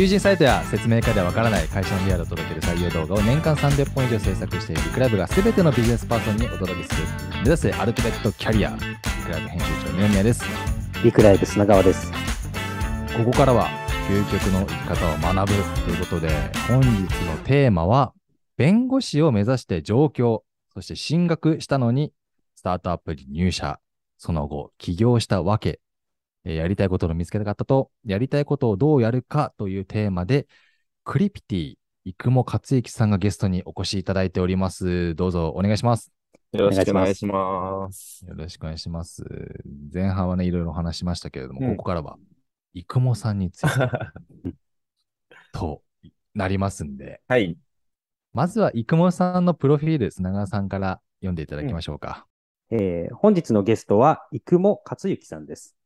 求人サイトや説明会ではわからない会社のリアルを届ける採用動画を年間300本以上制作しているクラブが全てのビジネスパーソンにお届けする。目指せアルティメットキャリアリクライブ編集長の二宮ですリクライブ砂川です。ここからは究極の生き方を学ぶということで本日のテーマは弁護士を目指して上京そして進学したのにスタートアップに入社その後起業したわけ。やりたいことの見つけたかったと、やりたいことをどうやるかというテーマで、クリピティ、生茂克之さんがゲストにお越しいただいております。どうぞお願いします。よろしくお願いします。よろしくお願いします。前半はね、いろいろお話しましたけれども、うんここからは、生茂さんについて となりますんで、はい。まずは生茂さんのプロフィール、砂川さんから読んでいただきましょうか。えー本日のゲストは、生茂克之さんです。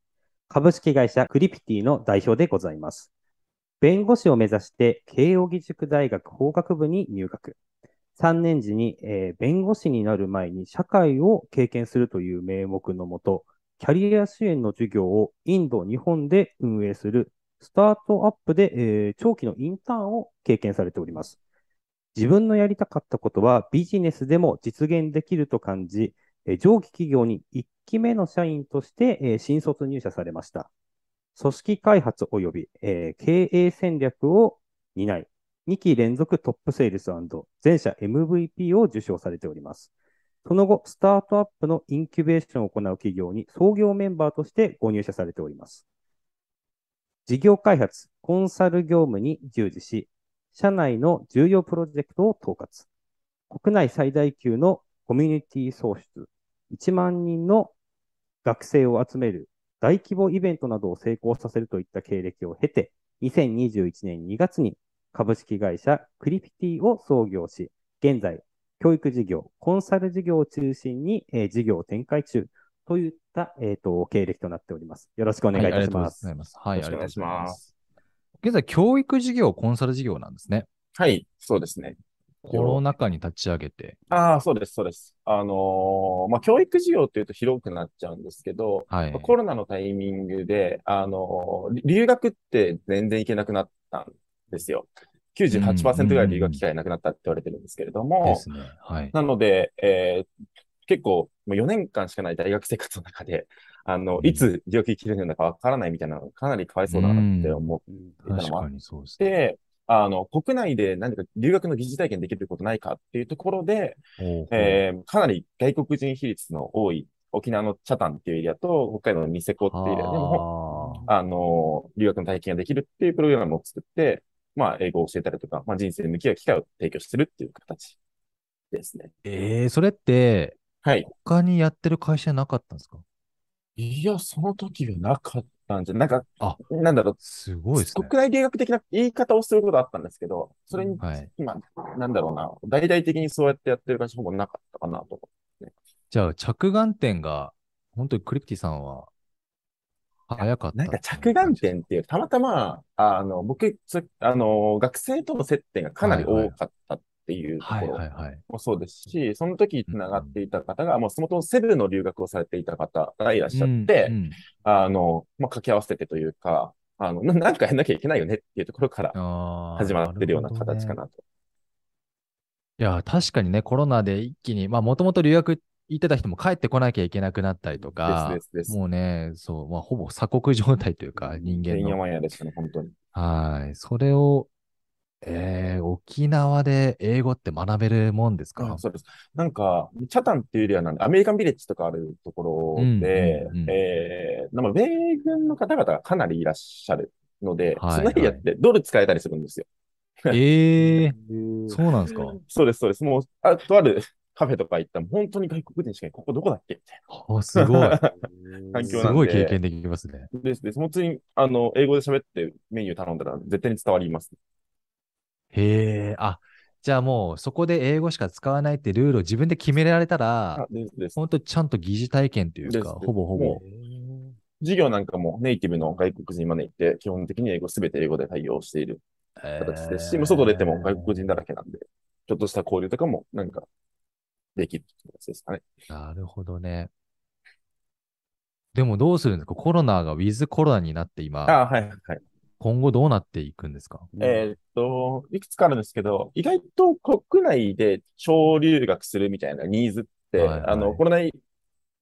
株式会社クリピティの代表でございます。弁護士を目指して、慶應義塾大学法学部に入学。3年時に、えー弁護士になる前に社会を経験するという名目のもと、キャリア支援の授業をインド、日本で運営するスタートアップで、えー長期のインターンを経験されております。自分のやりたかったことはビジネスでも実現できると感じ、え上記企業に1期目の社員として、え新卒入社されました。組織開発及び、え経営戦略を担い、2期連続トップセールス全社 MVP を受賞されております。その後、スタートアップのインキュベーションを行う企業に創業メンバーとしてご入社されております。事業開発、コンサル業務に従事し、社内の重要プロジェクトを統括。国内最大級のコミュニティ創出、1万人の学生を集める大規模イベントなどを成功させるといった経歴を経て、2021年2月に株式会社クリピティを創業し、現在、教育事業、コンサル事業を中心に、えー事業を展開中といった、えーと経歴となっております。よろしくお願いいたします。はい、ありがとうございます。はい、お願いしますありがとうございます。現在、教育事業、コンサル事業なんですね。はい、そうですね。コロナ禍に立ち上げて。ああ、そうです、そうです。あのーまあ、教育事業っていうと広くなっちゃうんですけど、はい。コロナのタイミングで、あのー留学って全然行けなくなったんですよ。98%ぐらい留学機会なくなったって言われてるんですけれどでも、すね。はい。なので、えー結構、もう4年間しかない大学生活の中で、あの、うんいつ留学行けるのかわからないみたいなのがかなりかわいそうだなって思っていたのもあっ確かにそうですね。で、あの、国内で何か留学の疑似体験できることないかっていうところで、えーかなり外国人比率の多い沖縄の北谷っていうエリアと北海道のニセコっていうエリアでも、はあの、留学の体験ができるっていうプログラムを作って、まあ、英語を教えたりとか、まあ、人生に向き合う機会を提供してるっていう形ですね。えー、それって、はい。他にやってる会社なかったんですか？いや、その時はなかったんじゃ、なんか、あなんだろう、すごいですね。国内留学的な言い方をすることはあったんですけど、それにはい。今、なんだろうな、大々的にそうやってやってる会社ほぼなかったかなと。じゃあ、着眼点が、本当にクリプティさんは、早かった。なんか着眼点っていう、たまたま、あの、僕、つあの、学生との接点がかなり多かったっていうとはいころはいはい。もそうですし、その時繋がっていた方が、もうそもそもセブの留学をされていた方がいらっしゃって、うんうんあの、まあ、掛け合わせてというか、あの、な なんかやんなきゃいけないよねっていうところから始まってるような形かなと。いや、確かにね、コロナで一気に、まあ、もともと留学行ってた人も帰ってこなきゃいけなくなったりとか、ですですですもうね、そう、まあ、ほぼ鎖国状態というか、人間てんやの。やでしたね、本当に。はい。それを、えー、沖縄で英語って学べるもんですか？あそうです。なんか、チャタンっていうエリアなんで、アメリカンビレッジとかあるところうんでうんうん、えー、なんか米軍の方々がかなりいらっしゃるので、はいそのエリアってドル使えたりするんですよ。ええー、う んそうなんですか？そうです、そうです。もう、あとあるカフェとか行ったら、本当に外国人しかいないここどこだっけ？みたいあ、すごい。な 環境なんで。すごい経験できますね。ですです。本当に、あの、英語で喋ってメニュー頼んだら絶対に伝わります。へえ、あ、じゃあもうそこで英語しか使わないってルールを自分で決められたらあ、ですです。本当にちゃんと疑似体験というか、ほぼほぼも。授業なんかもネイティブの外国人招いて、基本的に英語、すべて英語で対応している形ですし、もう外出ても外国人だらけなんで、ちょっとした交流とかもなんかできるって形ですかね。なるほどね。でもどうするんですか？コロナがウィズコロナになって今、あはいはいはい。今後どうなっていくんですか？えーっと、いくつかあるんですけど、意外と国内で小留学するみたいなニーズって、はいはいあの、コロナ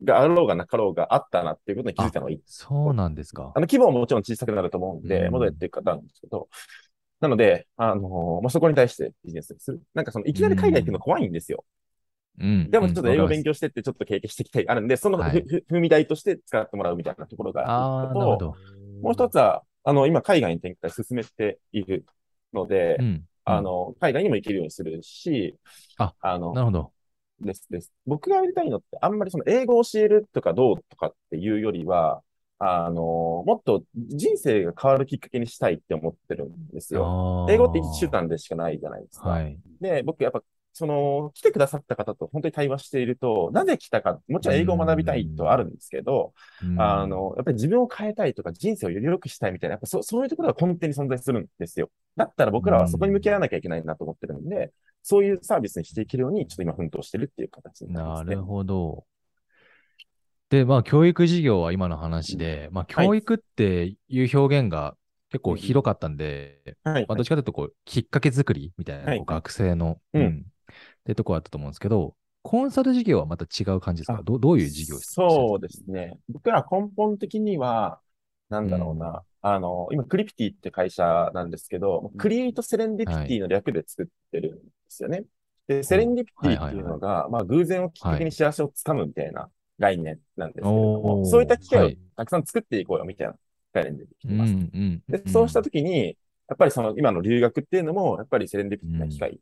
があろうがなかろうがあったなっていうことに気づいたのがいい。そうなんですかあの、規模ももちろん小さくなると思うんで、うん戻っていく方なんですけど、なので、あのまあ、そこに対してビジネスをする。なんかその、いきなり海外行くの怖いんですよ。うん。でもちょっと英語勉強強してってちょっと経験していきたい、あるんで、そのふ、はいふ踏み台として使ってもらうみたいなところがあるのと、なるほど。もう一つは、あの、今海外に展開進めているので、うん。あの、海外にも行けるようにするし、ああの、なるほど。ですです。僕がやりたいのって、あんまりその英語を教えるとかどうとかっていうよりは、あの、もっと人生が変わるきっかけにしたいって思ってるんですよ。英語って一週間でしかないじゃないですか。はい。で、僕やっぱ、その、来てくださった方と本当に対話していると、なぜ来たか、もちろん英語を学びたいとはあるんですけど、うん。あ、の、やっぱり自分を変えたいとか、人生をより良くしたいみたいな、やっぱそそういうところが根底に存在するんですよ。だったら僕らはそこに向き合わなきゃいけないなと思ってるんで、そういうサービスにしていけるように、ちょっと今奮闘してるっていう形になりますね。なるほど。で、まあ、教育事業は今の話で、まあ、はい。教育っていう表現が結構広かったんで、はい。まあ、どっちかというと、こう、きっかけ作りみたいな、はい。学生の、うんってとこあったと思うんですけど、コンサル事業はまた違う感じですか？あどどういう事業ですか？そうですね。僕ら根本的には、なんだろうな。あの、今、クリピティって会社なんですけど、クリエイトセレンディピティの略で作ってるんですよね。で、セレンディピティっていうのが、まあ、偶然をきっかけに幸せをつかむみたいな概念なんですけれども、おーそういった機会をはいたくさん作っていこうよみたいな概念でできてうんます。うん。で、そうしたときに、やっぱりその今の留学っていうのも、やっぱりセレンディピティな機会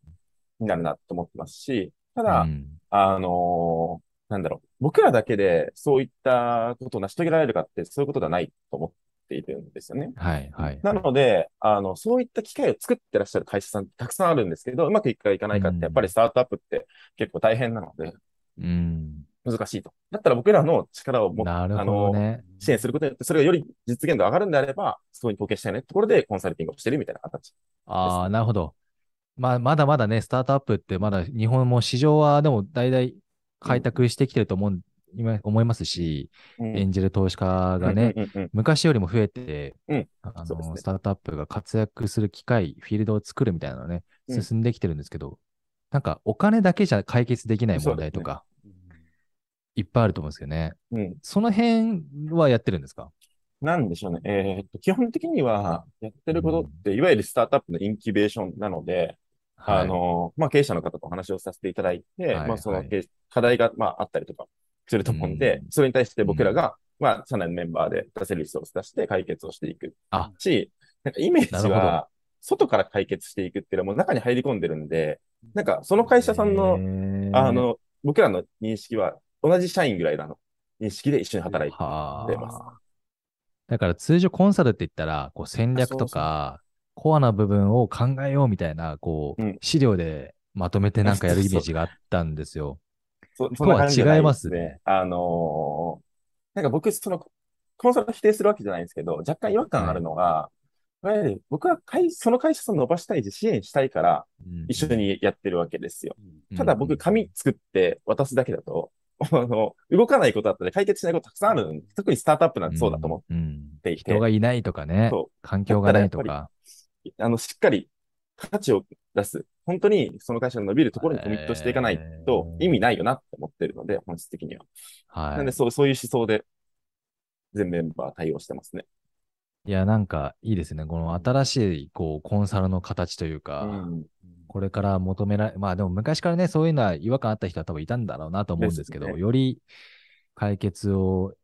になるなと思ってますし、ただ、うんあのーなんだろう、僕らだけでそういったことを成し遂げられるかって、そういうことではないと思っているんですよね。はい、はい。なので、あの、そういった機会を作ってらっしゃる会社さんたくさんあるんですけど、うまくいくかいかないかって、やっぱりスタートアップって結構大変なので、うん。難しいと。だったら僕らの力をもなるほあの。支援することによって、それがより実現度上がるんであれば、そこに貢献したいねところでコンサルティングをしてるみたいな形。ああ、なるほど。まあ、まだまだね、スタートアップってまだ日本も市場はでも大々開拓してきてると思う、今思いますし、うん。エンジェル投資家がね、うんうんうんうん。昔よりも増えて、うん。あそうですね。のスタートアップが活躍する機会、フィールドを作るみたいなのね、うん。進んできてるんですけど、なんかお金だけじゃ解決できない問題とか、いっぱいあると思うんですけどね。うん。その辺はやってるんですか？なんでしょうね。えーっと、基本的にはやってることって、いわゆるスタートアップのインキュベーションなので、あの、まあ、経営者の方とお話をさせていただいて、はいまあ、その課題が、まあ、あったりとかすると思うんで、うん。それに対して僕らが、まあ、社内のメンバーで出せるリソース出して解決をしていく。あ。し、なんかイメージは、外から解決していくっていうのはもう中に入り込んでるんで、なんか、その会社さんの、あ、の、僕らの認識は、同じ社員ぐらいの。認識で一緒に働いてます。あ。だから通常コンサルって言ったら、こう戦略とか、コアな部分を考えようみたいな、こう、うん。資料でまとめてなんか やるイメージがあったんですよ。そそんな感じじゃなとは違いますね。あのーなんか僕、その、コンサルを否定するわけじゃないんですけど、若干違和感あるのが、い。わゆる僕は会その会社さん伸ばしたいし、支援したいから、一緒にやってるわけですよ。ただ僕、紙作って渡すだけだと、あの、動かないことだったり解決しないことたくさんあるん特にスタートアップなんてそうだと思っうん。ていて、人がいないとかね。そ、環境がないとか。あの、しっかり価値を出す。本当にその会社が伸びるところにコミットしていかないとえー意味ないよなって思ってるので、本質的には。はいなんで、。そう、そういう思想で、全メンバー対応してますね。いや、なんかいいですね。この新しい、こう、コンサルの形というか、うんこれから求められ、まあでも昔からね、そういうのは違和感あった人は多分いたんだろうなと思うんですけど、ねより解決を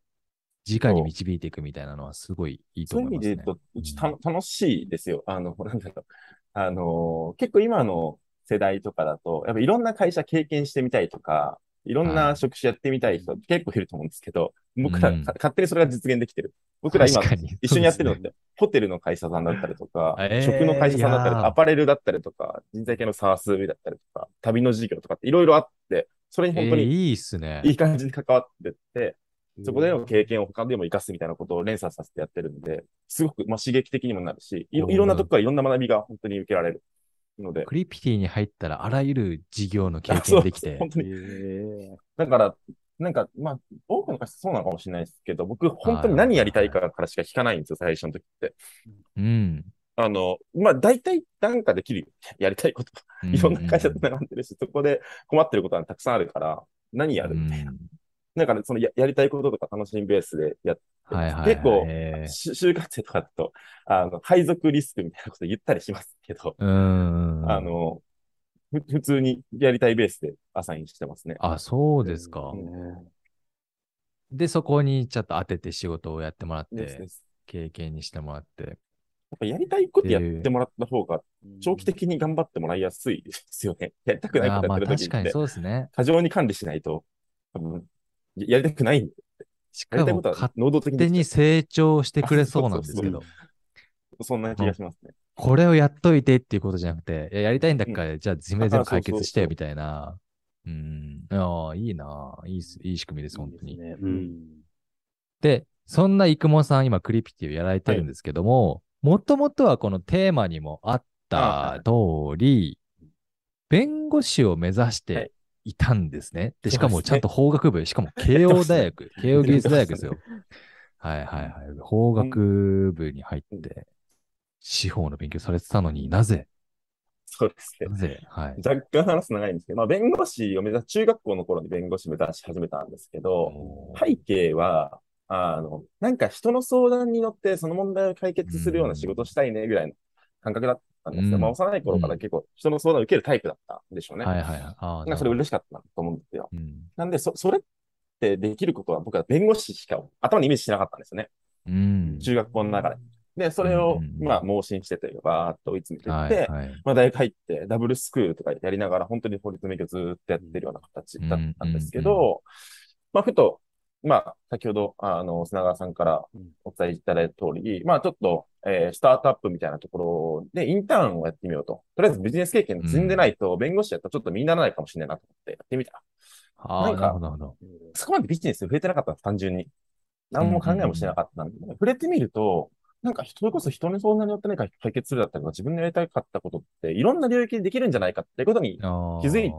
直に導いていくみたいなのはすごいいいとそういう思いますね。意味で言うと、うちた楽しいですよ。あの、なんだろう。あの、結構今の世代とかだと、やっぱいろんな会社経験してみたいとか、いろんはない職種やってみたい人結構いると思うんですけど、僕ら、うんか勝手にそれが実現できてる。僕ら今一緒にやってるのっそうて、ホテルの会社さんだったりとか、えー食の会社さんだったりとか、アパレルだったりとか、人材系のサースだったりとか、旅の事業とかっていろいろあって、それに本当にえーいいっすね。いい感じに関わってって、そこでの経験を他でも活かすみたいなことを連鎖させてやってるんで、すごく、まあ、刺激的にもなるし、いいろんなとこからいろんな学びが本当に受けられるので、クリピティに入ったらあらゆる事業の経験できて本、当に。えだから、なんか、まあ、多くの方そうなのかもしれないですけど、僕、本当に何やりたいかからしか聞かないんですよ、最初の時って。うん。あの、まあ、大体なんかできるよ。やりたいこと。いろんな会社と並んでるし、そこで困ってることはたくさんあるから、何やるみたいな。なんかね、そのややりたいこととか楽しみベースでやってはいはいはい。結構就活生とかだと、あの、配属リスクみたいなこと言ったりしますけど、うーん。あの、ふ普通にやりたいベースでアサインしてますね。あ、そうですか。うんで、そこにちょっと当てて仕事をやってもらって。経験にしてもらって。やっぱやりたいことやってもらった方が、長期的に頑張ってもらいやすいですよね。やりたくないことやってる時って、確かにそうですね。過剰に管理しないと、多分ややりたくないんで。しかも勝能動的に手に成長してくれそうなんですけど そうそう、ゃうそんな気がしますね。これをやっといてっていうことじゃなくて、いややりたいんだから、じゃあ自分で全部解決してよあそうそうそうみたいな。うん。ああ、いいな。いいいい仕組みです、本当に。いいですねうん。で、そんな生駒さん、今、クリピティをやられてるんですけども、もともとはこのテーマにもあった通り、弁護士を目指していたんですね。で、しかもちゃんと法学部、しかも慶応 大学、慶応義塾大学ですよ。はいはいはい。法学部に入って、司法の勉強されてたのになぜ？そうですね。なぜ？はい。若干話す長いんですけど、まあ、弁護士を目指し、中学校の頃に弁護士目指し始めたんですけど、背景は、あの、なんか人の相談に乗ってその問題を解決するような仕事をしたいねぐらいの感覚だったんですよ。うんまあ、幼い頃から結構人の相談を受けるタイプだったんでしょうね。はいはいはい。あそれ嬉しかったと思うんですよ。うん。なんで、そ、それってできることは僕は弁護士しか頭にイメージしなかったんですよね。うん。中学校の中で。で、それをまあ、盲信してというか、バーっと追い詰めていはって、いはい。まあ、大学入って、ダブルスクールとかやりながら、本当に法律免許ずーっとやってるような形だったんですけうんうんど、まあ、ふと、まあ、先ほど、あの、砂川さんからお伝えいただいた通り、まあ、ちょっと、えースタートアップみたいなところで、インターンをやってみようと。とりあえずビジネス経験積んでないと、弁護士やったらちょっと身にならないかもしれないなと思ってやってみたら、ああ、なるほど、なるほど。そこまでビジネス増えてなかったんです、単純に。何も考えもしてなかったんで、触れてみると、なんか、それこそ人に相談によって何か解決するだったりとか、自分のやりたかったことって、いろんな領域でできるんじゃないかっていうことに気づい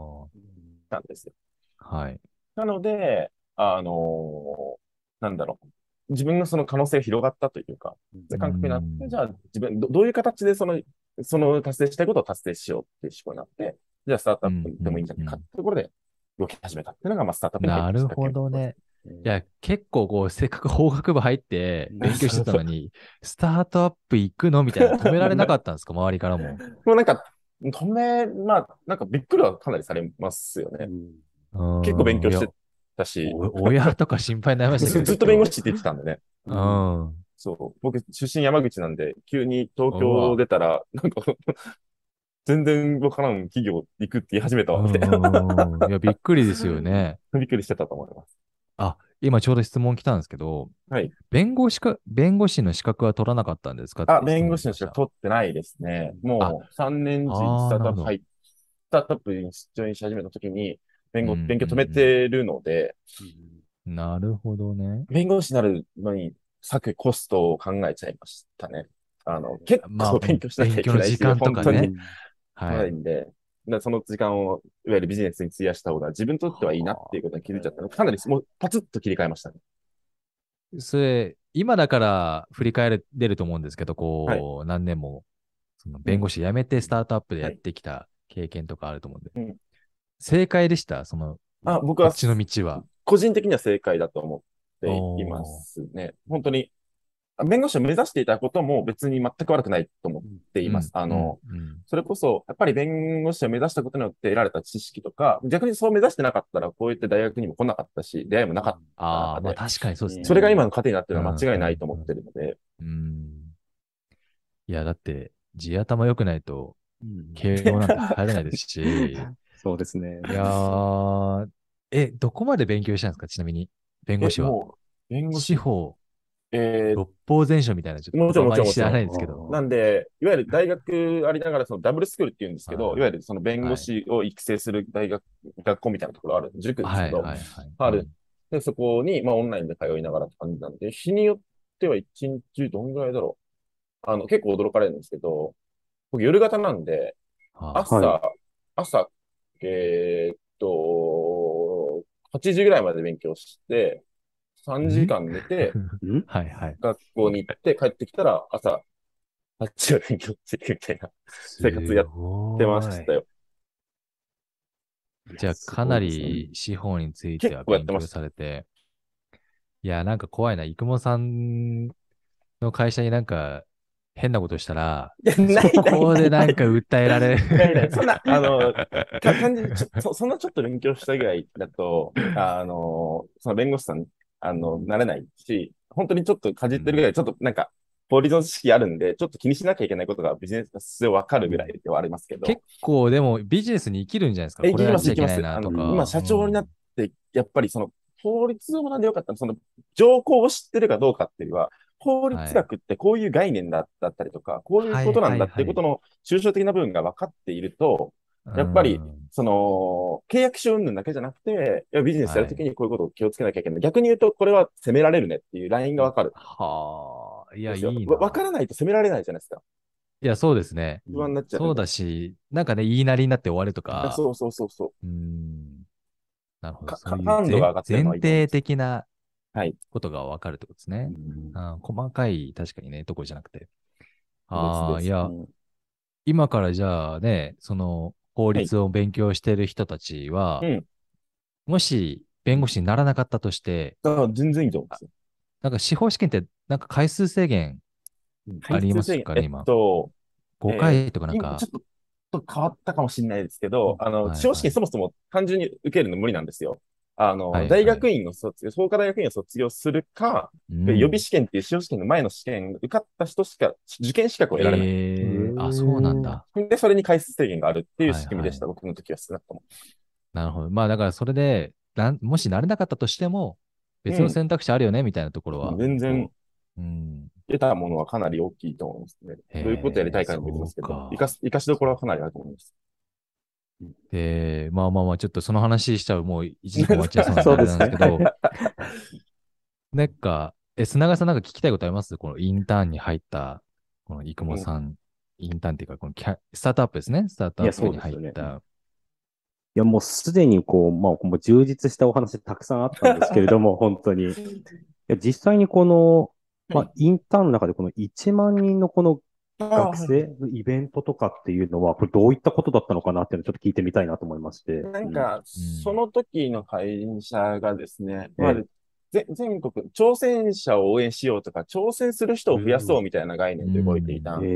たんですよ。はい。なので、あのーなんだろう。自分のその可能性が広がったというか、感覚になっうんて、じゃあ自分ど、どういう形でその、その達成したいことを達成しようっていう思考になって、じゃあスタートアップでもいいんじゃないかってところで動き始めたっていうのが、まあ、スタートアップなるほどね。いいや、結構こう、せっかく法学部入って勉強してたのに、スタートアップ行くのみたいな止められなかったんですか？周りからも。もうなんか、止め、まあ、なんかびっくりはかなりされますよね。うん結構勉強してたし、お親とか心配になりましたけど。ず ずっと弁護士って言ってたんでね。うん。そう。僕、出身山口なんで、急に東京出たら、なんか、全然わからん企業行くって言い始めたわ、みたいいや、びっくりですよね。びっくりしてたと思います。あ、今ちょうど質問来たんですけど、はい。弁護士か、弁護士の資格は取らなかったんですかあ、弁護士の資格取ってないですね。もう3年時スタートアップ入っスタートアップに出場し始めた時に、弁護、うん勉強止めてるので、なるほどね。弁護士になるのに割くコストを考えちゃいましたね。あの、結まあ構勉強しなきゃいけないし、勉強の時間とかね。本当に。は。ないいんで、その時間をいわゆるビジネスに費やした方が自分にとってはいいなっていうことに気づいちゃったの。で、かなりもうパツッと切り替えましたね。それ、今だから振り返れると思うんですけど、こう、何年も、その弁護士辞めてスタートアップでやってきた経験とかあると思うんで。うん正解でした？その、あ、僕はこっちの道は。個人的には正解だと思っていますね。本当に、あ弁護士を目指していたことも別に全く悪くないと思っています。あの、うん、うんそれこそ、やっぱり弁護士を目指したことによって得られた知識とか、逆にそう目指してなかったら、こういった大学にも来なかったし、出会いもなかっああ、まあで確かにそうですね。た。それが今の糧になってるのは間違いないと思ってるので、うん。いや、だって、地頭良くないと、うん慶応なんて入れないですし、い そうですね。やー、え、どこまで勉強したんですか？ちなみに、弁護士は。弁護士。司法、えー六法全書みたいな、ちょっともちろんもちろん知らないですけど。なんで、いわゆる大学ありながら、そのダブルスクールって言うんですけど、はい。いわゆるその弁護士を育成する大学、学校みたいなところある、塾ですはい、けど。ある。で、そこに、まあ、オンラインで通いながらって感じなんで、日によっては一日どんぐらいだろう。あの、結構驚かれるんですけど、僕夜型なんで、は朝、は朝、えーっと、8時ぐらいまで勉強して、3時間寝て、ん？はいはい。学校に行って帰ってきたら朝、8時まで勉強していくみたいな生活やってましたよ。じゃあ、かなり司法については勉強されて。いや、なんか怖いな。生駒さんの会社になんか変なことしたら、そこでなんか訴えられる。そんな、あの、そ、そんなちょっと勉強したぐらいだと、あの、その弁護士さん、あの、なれないし、本当にちょっとかじってるぐらい、ちょっとなんか、法律の知識あるんで、ちょっと気にしなきゃいけないことがビジネスでわかるぐらいではありますけど。結構でもビジネスに生きるんじゃないですか？え、これやっちゃいけ行きます、行きます。あの、今、社長になっうんて、やっぱりその、法律を学んでよかったのその、条項を知ってるかどうかっていうよりは、法律学ってこういう概念だだったりとか、こういうことなんだっていうことの抽象的な部分が分かっていると、やっぱりうんその、契約書云々だけじゃなくて、いやビジネスやるときにこういうことを気をつけなきゃいけない。逆に言うと、これは責められるねっていうラインが分かる。はあ、いや、いいな。わ分からないと責められないじゃないですか。いや、そうですね。不安になっちゃう。そうだし、なんかね、言いなりになって終わるとか。そうそうそうそう。うん。なるほど。かそういう感度が上がってる前提的なはいことが分かるってことですね。うんうん。細かい、確かにね、とこじゃなくて。ああ、いや、うん。今からじゃあね、その法律を勉強してる人たちは、うん。もし弁護士にならなかったとして、だから全然いいと思うんですよ。なんか司法試験ってなんか回数制限ありますかねえ今？っと、5回とかなんか。今ちょ、っとちょっと変わったかもしれないですけど、あの、はいはい。司法試験そもそも単純に受けるの無理なんですよ。あの、はいはい大学院を卒業、創価大学院を卒業するか、うん予備試験っていう司法試験の前の試験、受かった人しか受験資格を得られない。えー、あ、そうなんだ。で、それに回数制限があるっていうはい仕組みでした、僕の時は少なくとも。なるほど。まあだからそれで、なんもしなれなかったとしても、別の選択肢あるよね、みたいなところは。全然うん。得たものはかなり大きいと思いますね。へーどういうことやりたいかにもよりますけど生かしどころはかなりあると思います。で、まあまあまあ、ちょっとその話しちゃう、もう1時間終わっちゃいそうなんですねなんですけど、なんか、え、砂川さんなんか聞きたいことあります？このインターンに入った、この生駒さん、インターンっていうか、このキャスタートアップですね。スタートアップに入った。いや、もうすでにこう、まあ、もう充実したお話たくさんあったんですけれども、本当に。いや、実際にこの、まあ、インターンの中でこの1万人のこの学生のイベントとかっていうのは、これどういったことだったのかなっていうのをちょっと聞いてみたいなと思いまして。なんか、うん。その時の会社がですね、ええまあ、ぜ全国、挑戦者を応援しようとか、挑戦する人を増やそうみたいな概念で動いていたうん。ん、え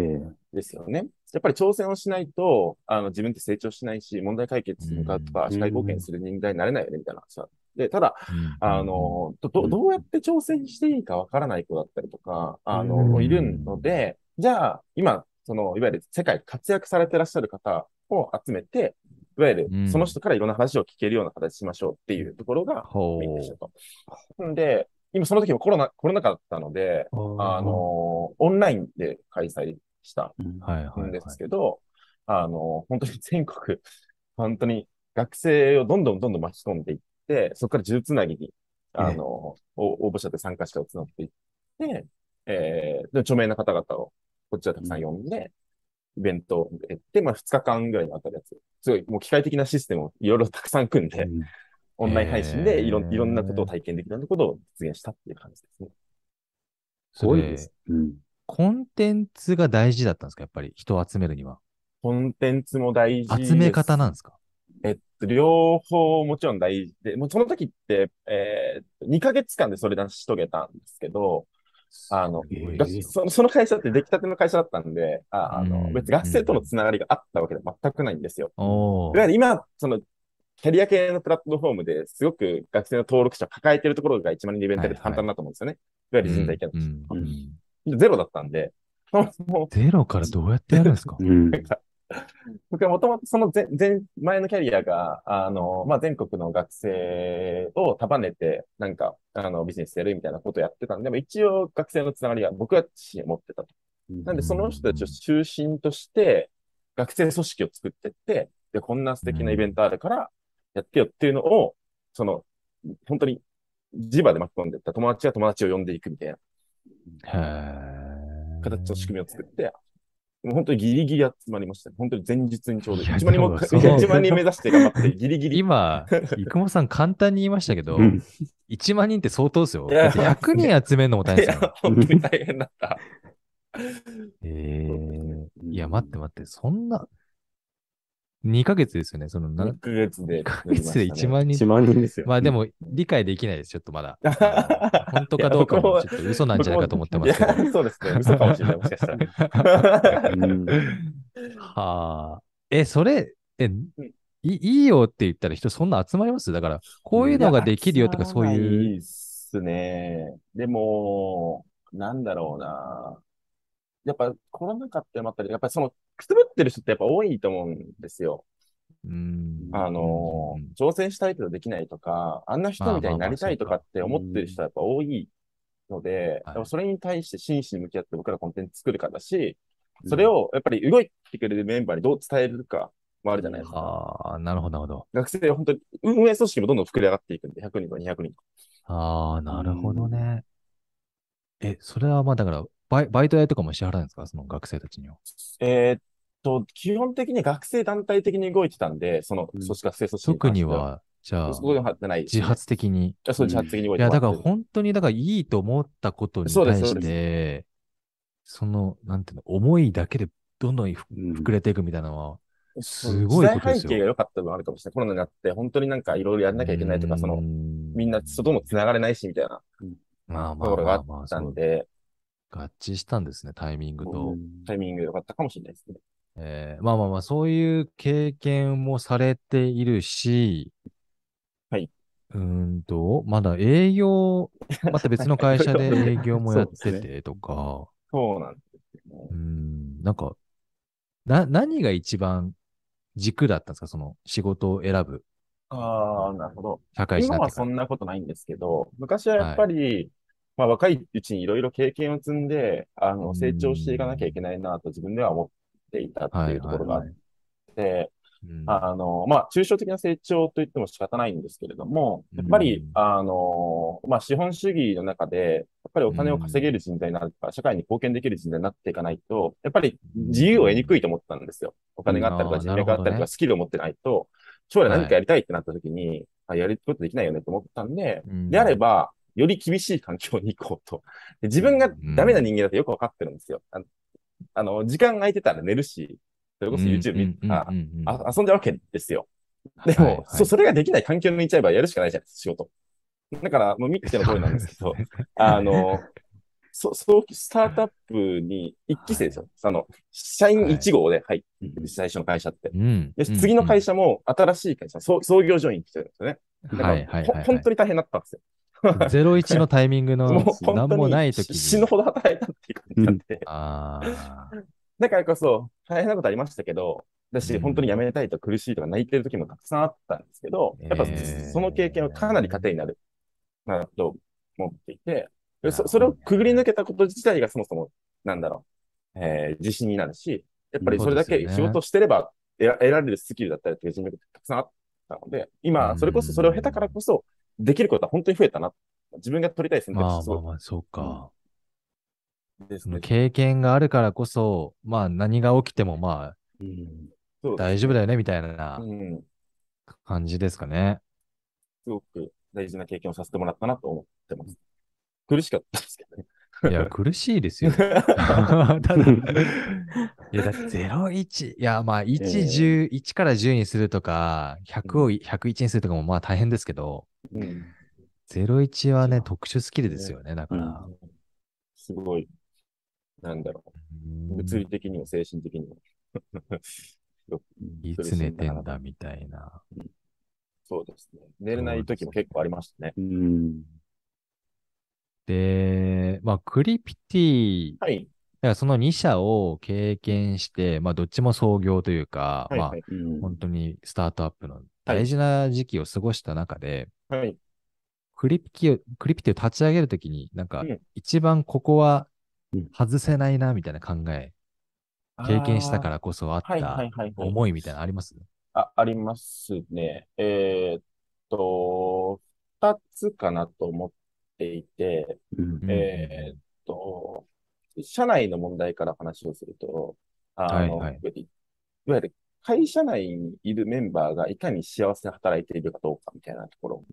えですよね。やっぱり挑戦をしないと、あの、自分って成長しないし、問題解決に向かうとか、うん。社会貢献する人間になれないよね、みたいな話があって。ただ、うん。あ、の、ど、どどうやって挑戦していいかわからない子だったりとか、あうの、ん。いるので、じゃあ、今、その、いわゆる世界活躍されてらっしゃる方を集めて、いわゆるうん。その人からいろんな話を聞けるような形しましょうっていうところがほメインでしたと。んで、今その時もコロナ、コロナ禍だったので、あの、オンラインで開催したうん。ですけど、あの、本当に全国、本当に学生をどんどんどんどん巻き込んでいって、そこから呪つなぎに、あの、お応募者で参加者を募っていって、えーで、著名な方々をこっちはたくさん呼んで、イベントをやって、まあ2日間ぐらいにわたるやつ。すごい、もう機械的なシステムをいろいろたくさん組んで、うんオンライン配信でいろへーいろんなことを体験できるようなことを実現したっていう感じですね。すごいです。うん。コンテンツが大事だったんですか？やっぱり人を集めるには。コンテンツも大事。集め方なんですか？えっと、両方もちろん大事で、もうその時って、えー、2ヶ月間でそれ出し遂げたんですけど、あの、えーがその その会社って出来たての会社だったんで、ああうの、ん。別に学生とのつながりがあったわけでは全くないんですよ。おいわゆる今、その、キャリア系のプラットフォームですごく学生の登録者を抱えているところが一番にイベントで簡単だと思うんですよね。いわゆる人材系のうんゼロだったんで、ゼロからどうやってやるんですか？うん。僕はもともとその前、前、前のキャリアが、あの、まあ、全国の学生を束ねて、なんか、あの、ビジネスやるみたいなことをやってたんで、まあ一応学生のつながりは僕は自身持ってたと。なんで、その人たちを中心として、学生組織を作ってって、で、こんな素敵なイベントあるから、やってよっていうのを、その、本当に、地場で巻き込んでいった。友達が友達を呼んでいくみたいな。へー。形の仕組みを作って、もう本当にギリギリ集まりましたね。本当に前日にちょうど。いや1万人も、でもその1万人目指して頑張って、ギリギリ。今、生駒さん簡単に言いましたけど、うん1万人って相当ですよ。いやだって100人集めるのも大変いですよや。、本当に大変だった。ええいや、待って待って、そんな、2ヶ月ですよね。そのな、1ヶ月で、2ヶ月で1万1人。万人ですよ。まあでも、理解できないです、ちょっとまだ。本 本当かどうかも、ちょっと嘘なんじゃないかと思ってますけど。そうですね。嘘かもしれない、もしかしたら。うん はあ。え、それ、え、いいいよって言ったら人そんな集まります？だから、こういうのができるよとかそういいう。いっすね。でも、なんだろうな。やっぱコロナ禍ってあったり、やっぱりその、くすぶってる人ってやっぱ多いと思うんですよ。うん。あのうん、挑戦したいけどできないとか、あんな人みたいになりたいとかって思ってる人はやっぱ多いので、はいでもそれに対して真摯に向き合って僕らコンテンツ作るからだし、それをやっぱり動いてくれるメンバーにどう伝えるかもあるじゃないですか。ああ、なるほど、なるほど。学生は本当に運営組織もどんどん膨れ上がっていくんで、100人とか200人とか。ああ、なるほどね。え、それはまあだから、バイバイト代とかも支払うんですか？その学生たちには。えーっと、基本的に学生団体的に動いてたんで、そのうん。組織学生組織特には、じゃあ、自発的に。あそう、自発的に動いいや、てもらってる。だから本当に、だからいいと思ったことに対して、その、なんていうの、思いだけでどんどん膨れていくみたいなのは、すごいことですよ。時代背景が良かった部分あるかもしれない。コロナになって、本当になんかいろいろやんなきゃいけないとか、その、みみんな外も繋がれないし、みたいな。まあまあところがあったんで、合致したんですね、タイミングと。タイミングが良かったかもしれないですね。えーまあまあまあ、そういう経験もされているし、はい。うーんと、まだ営業、また別の会社で営業もやっててとか、そうなんですよねう。ん、なんか、な、何が一番軸だったんですかその仕事を選ぶ、ああ、なるほど。社会人に今。はそんなことないんですけど、昔はやっぱり、まあ若いうちにいろいろ経験を積んで、あの、うん。成長していかなきゃいけないなと自分では思っていたっていうところがあっはいて、うん。あの、まあ、抽象的な成長と言っても仕方ないんですけれども、やっぱりうん、あの、まあ、資本主義の中で、やっぱりお金を稼げる人材になるとか、社会に貢献できる人材になっていかないと、やっぱり自由を得にくいと思ったんですよ。お金があったりとうん。か、人脈があったりとか、スキルを持ってないと、将来何かやりたいってなった時に、あやることできないよねと思ったんで、うん。であれば、より厳しい環境に行こうと。で自分がダメな人間だとよくわかってるんですよ。あの、あの時間空いてたら寝るし、それこそ YouTube 見うんあうんうんうんあ遊んじゃうわけですよ。でも、はいはいそ、それができない環境に行っちゃえばやるしかないじゃないですか、仕事。だから、もう見ての通りなんですけど、あの、そ、そう、スタートアップに一期生ですよ。あの、社員1号で入ってる、最初の会社って。うんで、次の会社、社も新しい会社、創創業ジョイン来てるんですよね。だから、はいはいはいほ本当に大変だったんですよ。ゼロ一のタイミングの何もない時に。死ぬほど働いたっていう感じなん。で、ああ。だからこそ大変なことありましたけど、だし、うん。本当に辞めたいと苦しいとか泣いてる時もたくさんあったんですけど、やっぱえーその経験はかなり糧になるなと思っていて、でなるほど。そそれをくぐり抜けたこと自体がそもそも、なんだろう、えー自信になるし、やっぱりそれだけ仕事をしてれば得ら得られるスキルだったりという人脈がたくさんあったので、今、それこそそれを経たからこそ、できることは本当に増えたな。自分が取りたい選択肢まあまあまあ、そうか。ですねその。経験があるからこそ、まあ何が起きてもまあうんそう大丈夫だよねみたいなうん。感じですかね。すごく大事な経験をさせてもらったなと思ってます。苦しかったですけどね。いや、苦しいですよ。ただ、いや、だって01、いや、まあ、1、10、1から10にするとか、100を101にするとかもまあ大変ですけど、うん01はね、特殊スキルですよね、だから。すごい、なんだろう。物理的にも精神的にも。いつ寝てんだみたいな。そうですね。寝れない時も結構ありましたね。うん。で、まあ、クリピティ、だはい。からその2社を経験して、まあ、どっちも創業というか、はい。まあ本当にスタートアップの大事な時期を過ごした中で、はい。クリピティを、クリピティを立ち上げるときに、なんかうん、一番ここはうん外せないな、みたいな考え、経験したからこそあった。思いみたいなのあります？あ、ありますね。えーっと、二つかなと思っていて、うんうんえーっと、社内の問題から話をすると、あの、はいはいいわゆる会社内にいるメンバーがいかに幸せに働いているかどうかみたいなところ。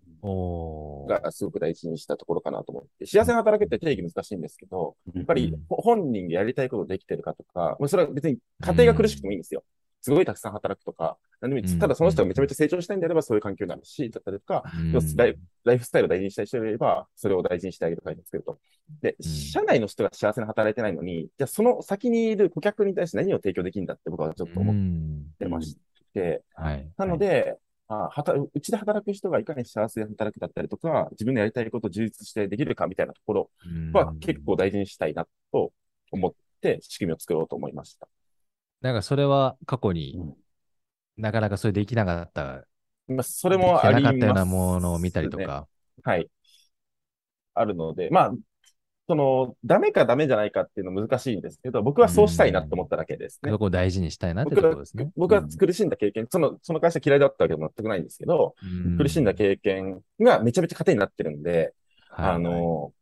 がすごく大事にしたところかなと思って、幸せに働くって定義難しいんですけど、やっぱりほ本人がやりたいことできてるかとか、まあそれは別に家庭が苦しくてもいいんですよ。すごいたくさん働くとか、何でもいいです。ただその人がめちゃめちゃ成長したいんであればそういう環境になるし、だったりとか、うん要するにライフスタイルを大事にしたい人がいれば、それを大事にしてあげる会を作ると。で、うん社内の人が幸せに働いてないのに、じゃあその先にいる顧客に対して何を提供できるんだって僕はちょっと思っうんてまして、はい。なので、あはたうちで働く人がいかに幸せに働くだったりとか、自分のやりたいことを充実してできるかみたいなところは結構大事にしたいなと思って仕組みを作ろうと思いました。なんかそれは過去にうんなかなかそれできなかった、まあ、それもあります、なかったようなものを見たりと。か。はい。あるので、まあ、その、ダメかダメじゃないかっていうの難しいんですけど、僕はそうしたいなと思っただけですねそ。こを大事にしたいなってと僕はころですね。僕は苦しんだ経験、その、その会社嫌いだったわけでも全くないんですけど、うん苦しんだ経験がめちゃめちゃ糧になってるんで、はいあの、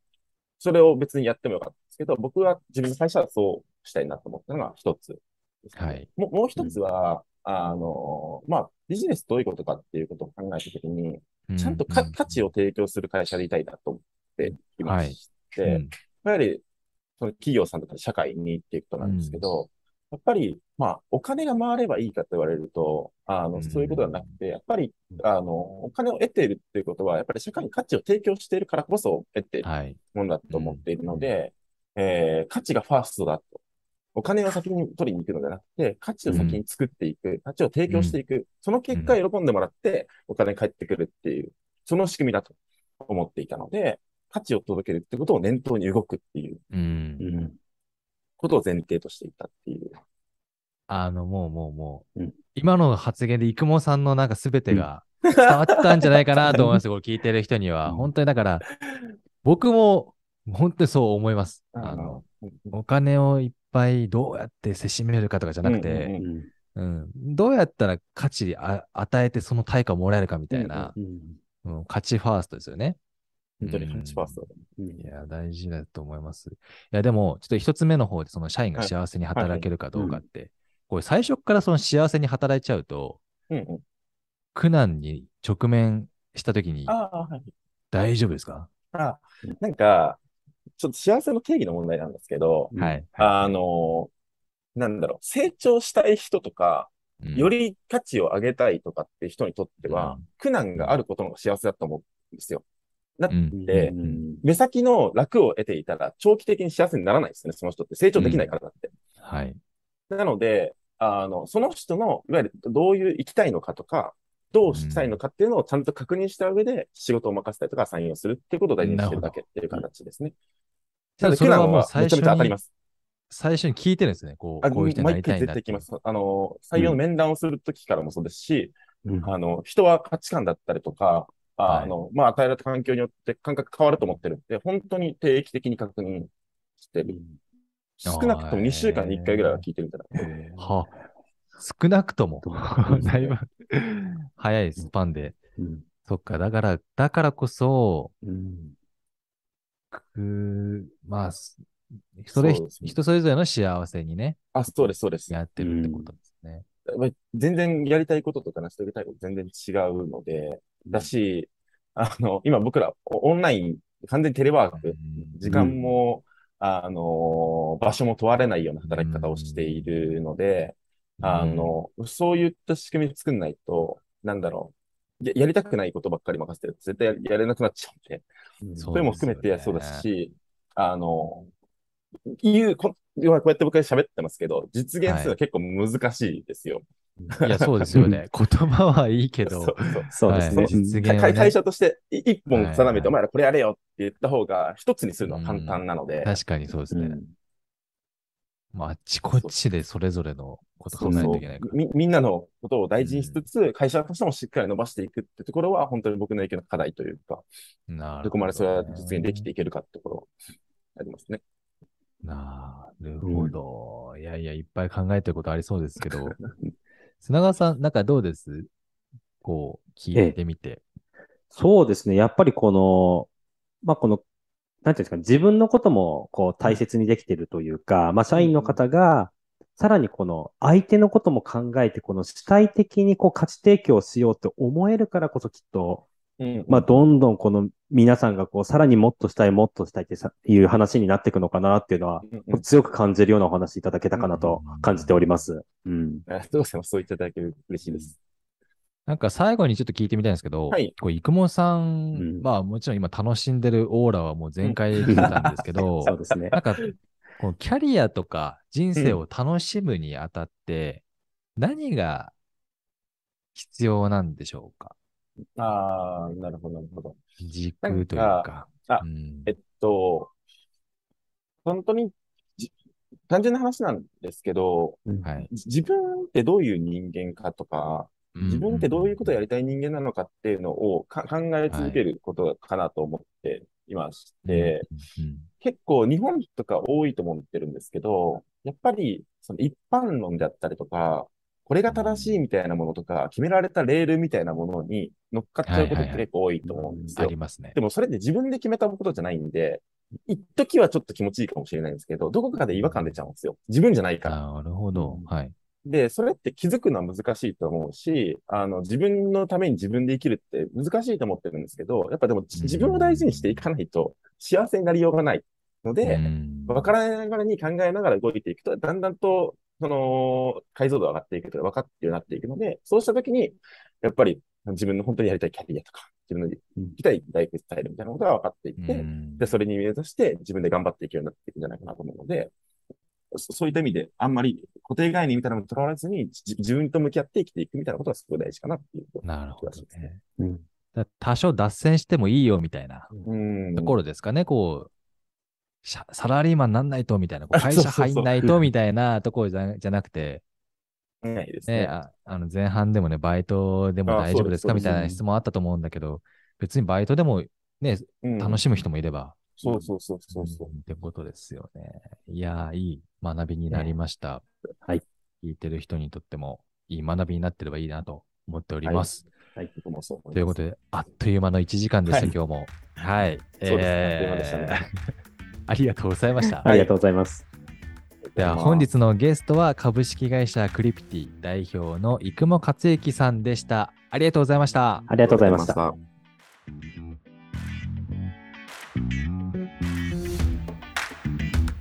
それを別にやってもよかったんですけど、僕は自分の会社はそうしたいなと思ったのが一つですね、はい。もう。もう一つは、あの、まあ、ビジネスどういうことかっていうことを考えたときに、ちゃんとか価値を提供する会社でいたいなと思っていまして、うん。やはり、その企業さんだったり社会にっていうことなんですけど、やっぱり、まあ、お金が回ればいいかと言われると、あの、うん。そういうことはなくて、やっぱり、あの、お金を得ているっていうことは、やっぱり社会に価値を提供しているからこそ得ているはい。ものだと思っているので、えー価値がファーストだと。お金を先に取りに行くのではなくて、価値を先に作っていく、価値を提供していく、その結果喜んでもらって、お金返ってくるっていう、その仕組みだと思っていたので、価値を届けるってことを念頭に動くっていううん。うんことを前提としていたっていう。あの、もうもうもう、うん今の発言で生駒さんのなんか全てが伝わったんじゃないかなと思います。これ聞いてる人には。うん本当にだから、僕も本当にそう思います。あの、お金をいっぱいどうやってせしめるかとかじゃなくうんて、うんうんどうやったら価値あ与えてその対価をもらえるかみたいな、うんうん価値ファーストですよね。本当に価値ファーストだ。うんいや、大事だと思います。いや、でも、ちょっと一つ目の方で、その社員が幸せに働けるかどうかって、これ最初からその幸せに働いちゃうと、うんうん。苦難に直面したときにああ、はい。大丈夫ですか、あなんか、ちょっと幸せの定義の問題なんですけど、うんはい。あの、なんだろう、成長したい人とか、うんより価値を上げたいとかっていう人にとっては、うん苦難があることの方が幸せだと思うんですよ。だっうんて、うん目先の楽を得ていたら、長期的に幸せにならないですね、その人って。成長できないからだって。はい。なので、あの、その人の、いわゆるどういう生きたいのかとか、どうしたいのかっていうのをちゃんと確認した上で仕事を任せたりとかサインをするっていうことを大事にしてるだけっていう形ですね。なので、苦それは難はめちゃもう最初にめちゃ当たりま、す。最初に聞いてるんですね。こう、あこういう人にな毎回りたいんだって絶対来ます。あの、採用の面談をするときからもそうですし、うんあの、人は価値観だったりとか、はいあの、まあ、与えられた環境によって感覚変わると思ってるんで、本当に定期的に確認してる。少なくとも2週間に1回ぐらいは聞いてるんじゃない。は、少なくとも だいぶ早いスパンで。うんそっか、だから、だからこそ、うんくまあ、すそれ、そうですね。人それぞれの幸せにね、あ、そうです、そうです。やってるってことですね。まあ全然やりたいこととか成し遂げたいこと全然違うので、だし、あの、今僕らオオンライン、完全にテレワーク、時間も、あの、場所も問われないような働き方をしているので、あの、そういった仕組み作んないと、なんだろう、ややりたくないことばっかり任せてる。と絶対ややれなくなっちゃうんで、うん。それも含めてそうですし、あの、いう、こ今こうやって僕が喋ってますけど、実現するのは結構難しいですよ。いや、そうですよね。言葉はいいけど、そうそうですねはい。ね。会会社としてい一本定めて、はい。はいお前らこれやれよって言った方が一つにするのは簡単なので、確かにそうですね。うんまあ、あっちこっちでそれぞれのこと考えないといけないから。みみんなのことを大事にしつつ、会社としてもしっかり伸ばしていくってところは、本当に僕の影響の課題というか、なるほどこまでそれは実現できていけるかってところありますね。なるほど。いやいや、いっぱい考えてることありそうですけど、砂川さん、なんかどうです？こう、聞いてみて。そうですね。やっぱりこの、まあ、この、なんていうんですか、自分のことも、こう、大切にできてるというか、まあ、社員の方が、さらにこの相手のことも考えて、この主体的にこう価値提供しようと思えるからこそきっと、うんまあ、どんどんこの皆さんがこう、さらにもっとしたい、もっとしたいってさいう話になっていくのかなっていうのは、強く感じるようなお話いただけたかなと感じております。うん。あどうしてもそういただける嬉しいです。なんか最後にちょっと聞いてみたいんですけど、はいこう、生駒さん、うんまあもちろん今楽しんでるオーラはもう全開出てたんですけど、そうですねな。んか、このキャリアとか人生を楽しむにあたって、何が必要なんでしょうか？ああ、なるほど、なるほど。軸というか。あうんえっと、本当にじ単純な話なんですけど、はい。じ自分ってどういう人間かとか、自分ってどういうことをやりたい人間なのかっていうのをか考え続けることかなと思っていまして、うん結構日本とか多いと思ってるんですけど、やっぱりその一般論であったりとか、これが正しいみたいなものとか、決められたレールみたいなものに乗っかっちゃうことって結構多いと思うんですよあり。ますねで。もそれって自分で決めたことじゃないんで、一時はちょっと気持ちいいかもしれないんですけど、どこかで違和感出ちゃうんですよ。自分じゃないから。なるほど。はい。で、それって気づくのは難しいと思うし、あの、自分のために自分で生きるって難しいと思ってるんですけど、やっぱでもじ自分を大事にしていかないと幸せになりようがないので、うん。わからないながらに考えながら動いていくと、だんだんと、その、解像度が上がっていくとか分かってるようになっていくので、そうしたときに、やっぱり自分の本当にやりたいキャリアとか、自分の生きたいライフスタイルみたいなことが分かっていって、うん。で、それに目指して自分で頑張っていくようになっていくんじゃないかなと思うので、そそういった意味で、あんまり固定概念みたいなのにとらわれずに、じ自分と向き合って生きていくみたいなことがすごい大事かなっていう。なるほどね。うんだ多少脱線してもいいよみたいなうん。ところですかね。こう、サラリーマンなんないとみたいな、会社入んないとみたいなところじゃじゃなくて、ね、ね。ああの前半でもね、バイトでもあ大丈夫ですかみたいな質問あったと思うんだけど、別にバイトでもね、うん楽しむ人もいれば、そうそうそうそうそう。んってことですよね。いやー、いい学びになりました。はい。聞いてる人にとってもいい学びになってればいいなと思っております。はい。僕もそう思います。ということで、あっという間の1時間でした、はい今日も。はい。そうですねあっという間でしたね ありがとうございました。ありがとうございます。では、本日のゲストは株式会社クリプティ代表の生駒克之さんでした。ありがとうございました。ありがとうございました。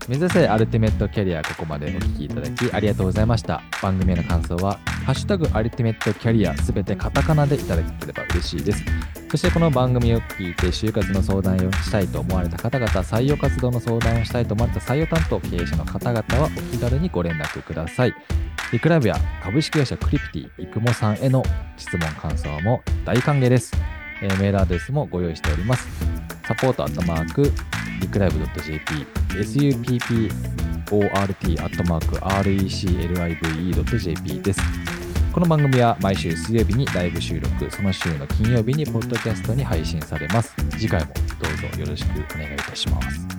目指せアルティメットキャリアここまでお聞きいただきありがとうございました。番組への感想は、ハッシュタグアルティメットキャリアすべてカタカナでいただければ嬉しいです。そしてこの番組を聞いて就活の相談をしたいと思われた方々、採用活動の相談をしたいと思われた採用担当経営者の方々はお気軽にご連絡ください。リクラブや株式会社クリプティ、イクモさんへの質問、感想も大歓迎です。えーメールアドレスもご用意しております。サポートアットマーク、リクライブ .jp、support アットマーク、reclive.jp です。この番組は毎週水曜日にライブ収録、その週の金曜日にポッドキャストに配信されます。次回もどうぞよろしくお願いいたします。